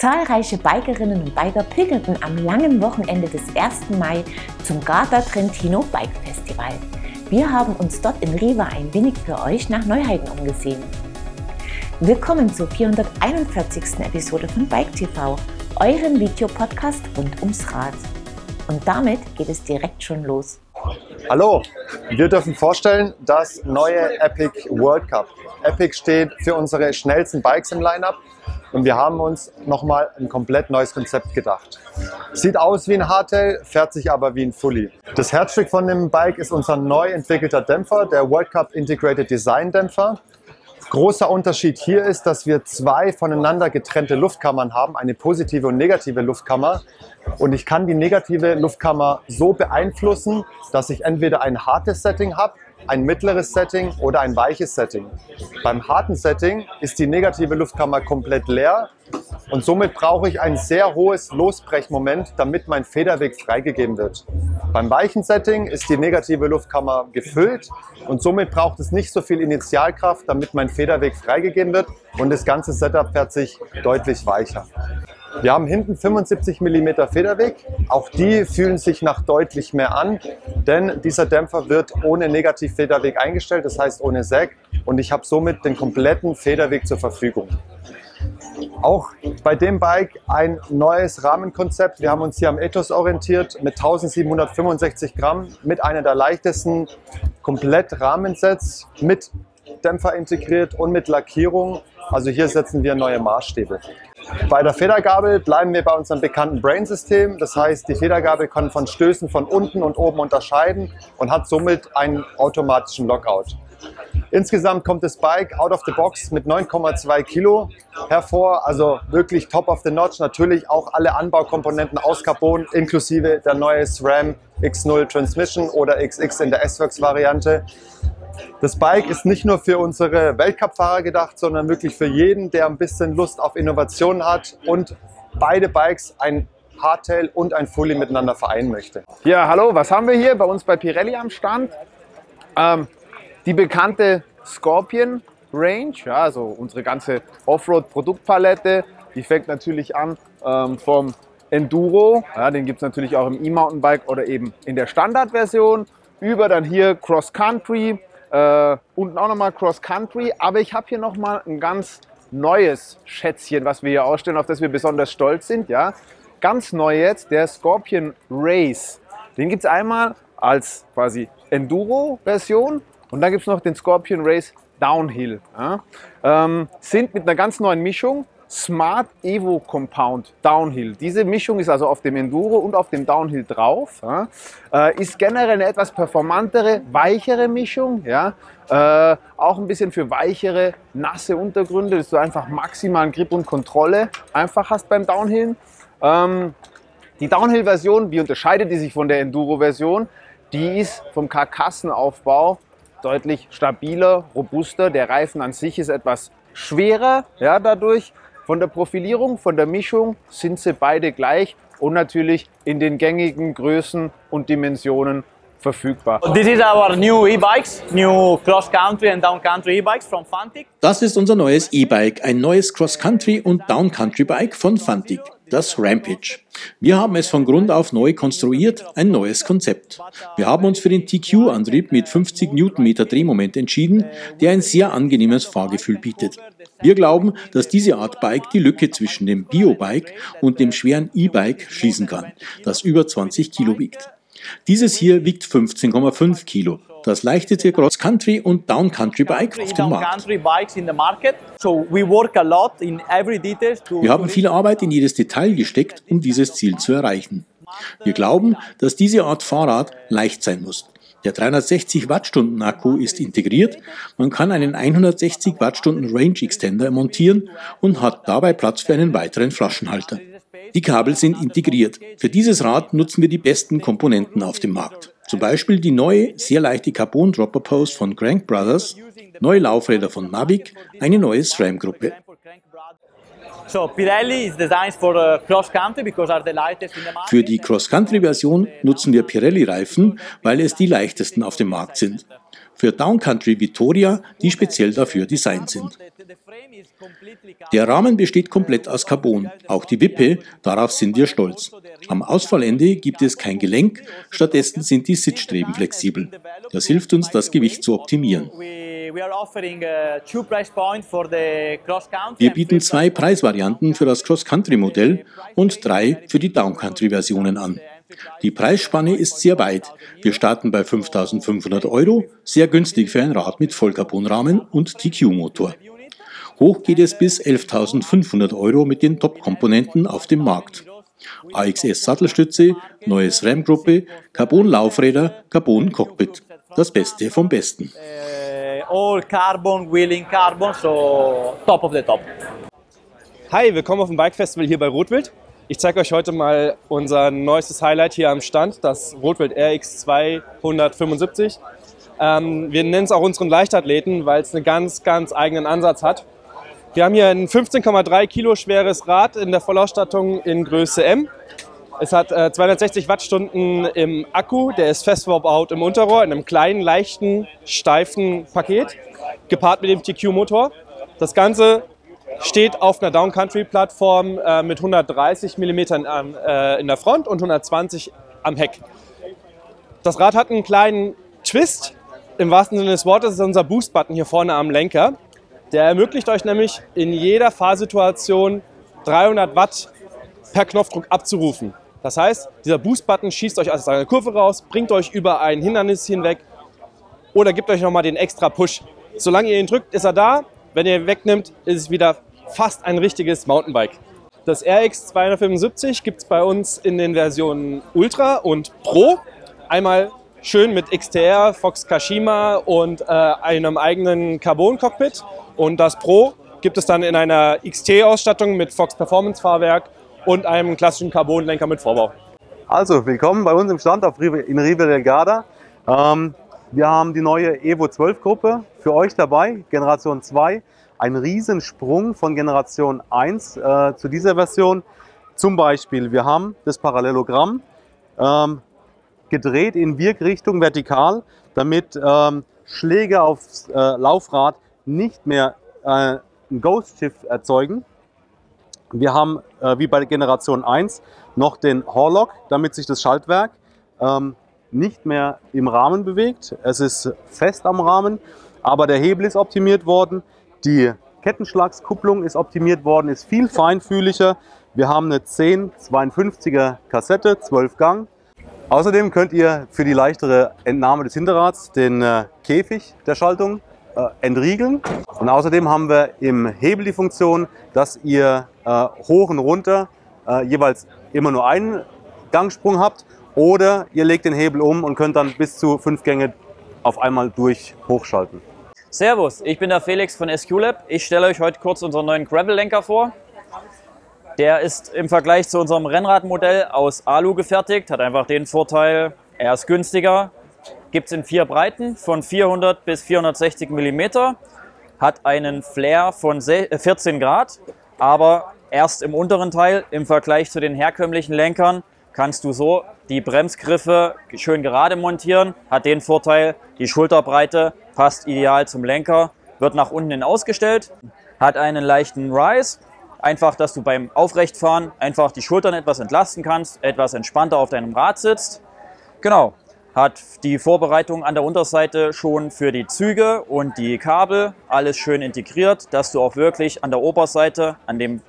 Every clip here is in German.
Zahlreiche Bikerinnen und Biker pilgerten am langen Wochenende des 1. Mai zum Garda Trentino Bike Festival. Wir haben uns dort in Riva ein wenig für euch nach Neuheiten umgesehen. Willkommen zur 441. Episode von Bike TV, eurem Videopodcast rund ums Rad. Und damit geht es direkt schon los. Hallo, wir dürfen vorstellen das neue Epic World Cup. Epic steht für unsere schnellsten Bikes im Lineup und wir haben uns nochmal ein komplett neues Konzept gedacht. Sieht aus wie ein Hardtail, fährt sich aber wie ein Fully. Das Herzstück von dem Bike ist unser neu entwickelter Dämpfer, der World Cup Integrated Design Dämpfer. Großer Unterschied hier ist, dass wir zwei voneinander getrennte Luftkammern haben, eine positive und negative Luftkammer. Und ich kann die negative Luftkammer so beeinflussen, dass ich entweder ein hartes Setting habe ein mittleres Setting oder ein weiches Setting. Beim harten Setting ist die negative Luftkammer komplett leer und somit brauche ich ein sehr hohes Losbrechmoment, damit mein Federweg freigegeben wird. Beim weichen Setting ist die negative Luftkammer gefüllt und somit braucht es nicht so viel Initialkraft, damit mein Federweg freigegeben wird und das ganze Setup fährt sich deutlich weicher. Wir haben hinten 75 mm Federweg. Auch die fühlen sich nach deutlich mehr an, denn dieser Dämpfer wird ohne Negativfederweg eingestellt, das heißt ohne Sag. Und ich habe somit den kompletten Federweg zur Verfügung. Auch bei dem Bike ein neues Rahmenkonzept. Wir haben uns hier am Ethos orientiert mit 1765 Gramm, mit einer der leichtesten Komplett-Rahmensets, mit Dämpfer integriert und mit Lackierung. Also hier setzen wir neue Maßstäbe. Bei der Federgabel bleiben wir bei unserem bekannten Brain-System. Das heißt, die Federgabel kann von Stößen von unten und oben unterscheiden und hat somit einen automatischen Lockout. Insgesamt kommt das Bike out of the box mit 9,2 Kilo hervor, also wirklich top of the notch. Natürlich auch alle Anbaukomponenten aus Carbon, inklusive der neue SRAM X0 Transmission oder XX in der S-Works-Variante. Das Bike ist nicht nur für unsere Weltcup-Fahrer gedacht, sondern wirklich für jeden, der ein bisschen Lust auf Innovation hat und beide Bikes ein Hardtail und ein Fully miteinander vereinen möchte. Ja, hallo, was haben wir hier bei uns bei Pirelli am Stand? Ähm, die bekannte Scorpion Range, ja, also unsere ganze Offroad-Produktpalette. Die fängt natürlich an ähm, vom Enduro, ja, den gibt es natürlich auch im E-Mountainbike oder eben in der Standardversion, über dann hier Cross Country, äh, unten auch nochmal Cross Country. Aber ich habe hier nochmal ein ganz neues Schätzchen, was wir hier ausstellen, auf das wir besonders stolz sind. Ja? Ganz neu jetzt, der Scorpion Race. Den gibt es einmal als quasi Enduro-Version und dann gibt es noch den Scorpion Race Downhill. Ja? Ähm, sind mit einer ganz neuen Mischung Smart Evo Compound Downhill. Diese Mischung ist also auf dem Enduro und auf dem Downhill drauf. Ja. Äh, ist generell eine etwas performantere, weichere Mischung. Ja. Äh, auch ein bisschen für weichere, nasse Untergründe, dass du einfach maximalen Grip und Kontrolle einfach hast beim Downhill. Ähm, die Downhill-Version, wie unterscheidet die sich von der Enduro-Version? Die ist vom Karkassenaufbau deutlich stabiler, robuster. Der Reifen an sich ist etwas schwerer ja, dadurch von der Profilierung, von der Mischung sind sie beide gleich und natürlich in den gängigen Größen und Dimensionen verfügbar. This is our new e-bikes, new cross-country and down-country e-bikes from Fantic. Das ist unser neues E-Bike, ein neues Cross-Country und Down-Country-Bike von Fantic, das Rampage. Wir haben es von Grund auf neu konstruiert, ein neues Konzept. Wir haben uns für den TQ-Antrieb mit 50 Newtonmeter Drehmoment entschieden, der ein sehr angenehmes Fahrgefühl bietet. Wir glauben, dass diese Art Bike die Lücke zwischen dem Bio-Bike und dem schweren E-Bike schließen kann, das über 20 Kilo wiegt. Dieses hier wiegt 15,5 Kilo. Das leichteste Cross-Country und Down-Country-Bike auf dem Markt. Wir haben viel Arbeit in jedes Detail gesteckt, um dieses Ziel zu erreichen. Wir glauben, dass diese Art Fahrrad leicht sein muss. Der 360 Wattstunden Akku ist integriert. Man kann einen 160 Wattstunden Range Extender montieren und hat dabei Platz für einen weiteren Flaschenhalter. Die Kabel sind integriert. Für dieses Rad nutzen wir die besten Komponenten auf dem Markt. Zum Beispiel die neue, sehr leichte Carbon Dropper Post von Crank Brothers, neue Laufräder von Mavic, eine neue SRAM-Gruppe. Uh, Für die Cross-Country-Version nutzen wir Pirelli-Reifen, weil es die leichtesten auf dem Markt sind. für Downcountry Vittoria, die speziell dafür designt sind. Der Rahmen besteht komplett aus Carbon, auch die Wippe, darauf sind wir stolz. Am Ausfallende gibt es kein Gelenk, stattdessen sind die Sitzstreben flexibel. Das hilft uns, das Gewicht zu optimieren. Wir bieten zwei Preisvarianten für das Cross-Country-Modell und drei für die Downcountry-Versionen an. Die Preisspanne ist sehr weit. Wir starten bei 5.500 Euro, sehr günstig für ein Rad mit Vollcarbonrahmen und TQ-Motor. Hoch geht es bis 11.500 Euro mit den Top-Komponenten auf dem Markt. AXS Sattelstütze, neues RAM-Gruppe, Carbon-Laufräder, Carbon-Cockpit. Das Beste vom Besten. All carbon, wheeling carbon, so top of the top. Hi, willkommen auf dem Bike Festival hier bei Rotwild. Ich zeige euch heute mal unser neuestes Highlight hier am Stand, das Rotwild RX 275. Ähm, wir nennen es auch unseren Leichtathleten, weil es einen ganz, ganz eigenen Ansatz hat. Wir haben hier ein 15,3 Kilo schweres Rad in der Vollausstattung in Größe M. Es hat äh, 260 Wattstunden im Akku, der ist fest verbaut im Unterrohr, in einem kleinen, leichten, steifen Paket, gepaart mit dem TQ-Motor. Das Ganze steht auf einer Downcountry-Plattform äh, mit 130 mm äh, in der Front und 120 am Heck. Das Rad hat einen kleinen Twist. Im wahrsten Sinne des Wortes ist unser Boost-Button hier vorne am Lenker. Der ermöglicht euch nämlich in jeder Fahrsituation 300 Watt per Knopfdruck abzurufen. Das heißt, dieser Boost-Button schießt euch aus einer Kurve raus, bringt euch über ein Hindernis hinweg oder gibt euch nochmal den extra Push. Solange ihr ihn drückt, ist er da. Wenn ihr ihn wegnimmt, ist es wieder fast ein richtiges Mountainbike. Das RX 275 gibt es bei uns in den Versionen Ultra und Pro. Einmal schön mit XTR, Fox Kashima und äh, einem eigenen Carbon-Cockpit. Und das Pro gibt es dann in einer XT-Ausstattung mit Fox Performance-Fahrwerk und einem klassischen Carbon-Lenker mit Vorbau. Also, willkommen bei uns im Stand auf Rive, in Rive del Garda. Ähm, wir haben die neue Evo 12 Gruppe für euch dabei, Generation 2 ein Riesensprung von Generation 1 äh, zu dieser Version. Zum Beispiel, wir haben das Parallelogramm ähm, gedreht in Wirkrichtung vertikal, damit ähm, Schläge aufs äh, Laufrad nicht mehr äh, ein Ghost Shift erzeugen. Wir haben, äh, wie bei Generation 1, noch den Horlock, damit sich das Schaltwerk ähm, nicht mehr im Rahmen bewegt. Es ist fest am Rahmen, aber der Hebel ist optimiert worden. Die Kettenschlagskupplung ist optimiert worden, ist viel feinfühliger. Wir haben eine 1052er Kassette, 12 Gang. Außerdem könnt ihr für die leichtere Entnahme des Hinterrads den äh, Käfig der Schaltung äh, entriegeln. Und außerdem haben wir im Hebel die Funktion, dass ihr äh, hoch und runter äh, jeweils immer nur einen Gangsprung habt oder ihr legt den Hebel um und könnt dann bis zu fünf Gänge auf einmal durch hochschalten. Servus, ich bin der Felix von SQLab. Ich stelle euch heute kurz unseren neuen Gravel-Lenker vor. Der ist im Vergleich zu unserem Rennradmodell aus Alu gefertigt, hat einfach den Vorteil, er ist günstiger, gibt es in vier Breiten von 400 bis 460 mm, hat einen Flare von 14 äh, Grad, aber erst im unteren Teil im Vergleich zu den herkömmlichen Lenkern kannst du so die Bremsgriffe schön gerade montieren, hat den Vorteil, die Schulterbreite passt ideal zum Lenker, wird nach unten hin ausgestellt, hat einen leichten Rise, einfach, dass du beim Aufrechtfahren einfach die Schultern etwas entlasten kannst, etwas entspannter auf deinem Rad sitzt. Genau, hat die Vorbereitung an der Unterseite schon für die Züge und die Kabel alles schön integriert, dass du auch wirklich an der Oberseite, an dem,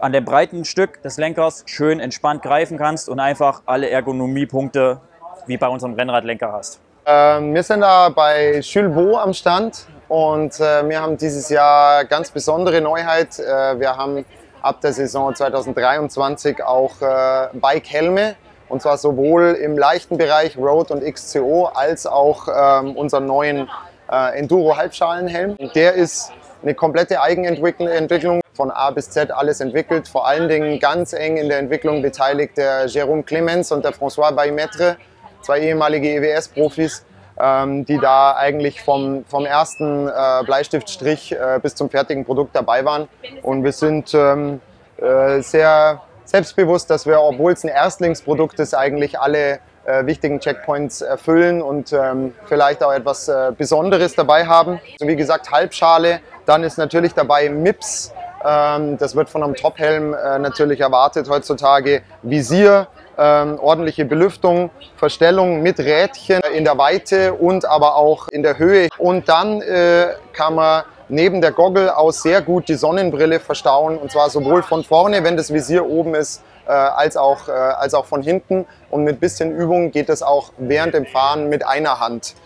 an dem breiten Stück des Lenkers schön entspannt greifen kannst und einfach alle Ergonomiepunkte wie bei unserem Rennradlenker hast. Ähm, wir sind da bei Jules Beau am Stand und äh, wir haben dieses Jahr ganz besondere Neuheit. Äh, wir haben ab der Saison 2023 auch äh, Bike-Helme und zwar sowohl im leichten Bereich Road und XCO als auch ähm, unseren neuen äh, Enduro-Halbschalenhelm. Der ist eine komplette Eigenentwicklung von A bis Z alles entwickelt. Vor allen Dingen ganz eng in der Entwicklung beteiligt der Jérôme Clemens und der François Baymetre zwei ehemalige EWS-Profis, ähm, die da eigentlich vom, vom ersten äh, Bleistiftstrich äh, bis zum fertigen Produkt dabei waren. Und wir sind ähm, äh, sehr selbstbewusst, dass wir, obwohl es ein Erstlingsprodukt ist, eigentlich alle äh, wichtigen Checkpoints erfüllen und ähm, vielleicht auch etwas äh, Besonderes dabei haben. So wie gesagt, Halbschale, dann ist natürlich dabei MIPS, ähm, das wird von einem Tophelm äh, natürlich erwartet heutzutage, Visier, ähm, ordentliche Belüftung, Verstellung mit Rädchen in der Weite und aber auch in der Höhe. Und dann äh, kann man neben der Goggle aus sehr gut die Sonnenbrille verstauen und zwar sowohl von vorne, wenn das Visier oben ist, äh, als, auch, äh, als auch von hinten. Und mit bisschen Übung geht es auch während dem Fahren mit einer Hand.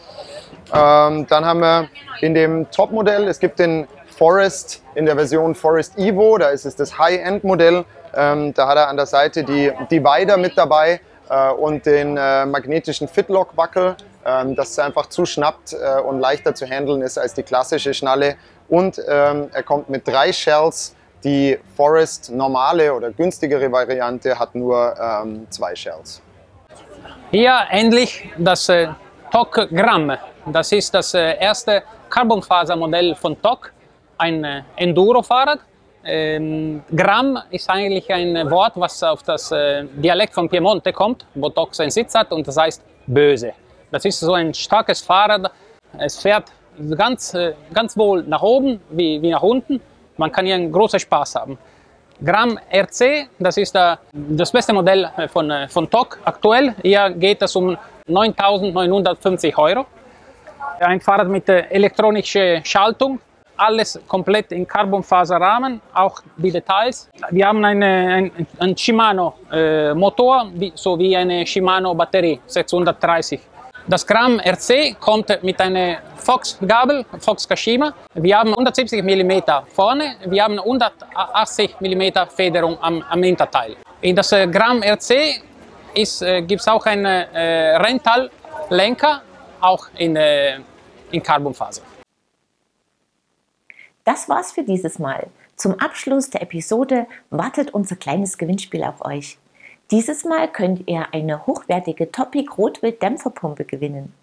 Ähm, dann haben wir in dem Topmodell, es gibt den Forest in der Version Forest Evo, da ist es das High-End-Modell. Ähm, da hat er an der Seite die Divider mit dabei äh, und den magnetischen Fitlock-Wackel, ähm, dass einfach zu schnappt und leichter zu handeln ist als die klassische Schnalle. Und ähm, er kommt mit drei Shells. Die Forest normale oder günstigere Variante hat nur ähm, zwei Shells. Hier endlich das äh, TOC Gramm. Das ist das äh, erste Carbonfasermodell von TOC, ein äh, Enduro-Fahrrad. Ähm, Gramm ist eigentlich ein Wort, was auf das äh, Dialekt von Piemonte kommt, wo TOC seinen Sitz hat und das heißt böse. Das ist so ein starkes Fahrrad. Es fährt ganz, äh, ganz wohl nach oben wie, wie nach unten. Man kann hier einen großen Spaß haben. Gramm RC, das ist äh, das beste Modell von, äh, von TOC aktuell. Hier geht es um 9.950 Euro. Ein Fahrrad mit elektronischer Schaltung, alles komplett in Carbonfaserrahmen, auch die Details. Wir haben eine, ein, ein Shimano äh, sowie eine Shimano Batterie 630 das Gramm RC kommt mit einer Fox-Gabel, Fox Kashima. Wir haben 170 mm vorne, wir haben 180 mm Federung am, am Hinterteil. In das äh, Gramm RC äh, gibt es auch einen äh, Rental-Lenker, auch in, äh, in Carbonfaser. Das war's für dieses Mal. Zum Abschluss der Episode wartet unser kleines Gewinnspiel auf euch. Dieses Mal könnt ihr eine hochwertige Topic Rotwild Dämpferpumpe gewinnen.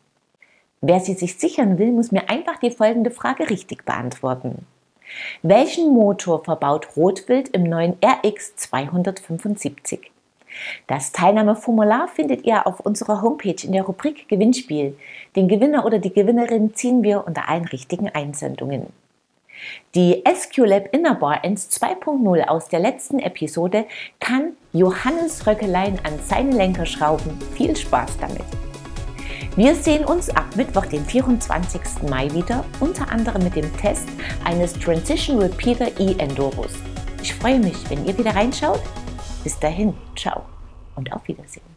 Wer sie sich sichern will, muss mir einfach die folgende Frage richtig beantworten. Welchen Motor verbaut Rotwild im neuen RX 275? Das Teilnahmeformular findet ihr auf unserer Homepage in der Rubrik Gewinnspiel. Den Gewinner oder die Gewinnerin ziehen wir unter allen richtigen Einsendungen. Die SQLab Innerbar Ends 2.0 aus der letzten Episode kann Johannes Röckelein an seine Lenker schrauben. Viel Spaß damit! Wir sehen uns ab Mittwoch, den 24. Mai wieder, unter anderem mit dem Test eines Transition Repeater E-Enduros. Ich freue mich, wenn ihr wieder reinschaut. Bis dahin, ciao und auf Wiedersehen.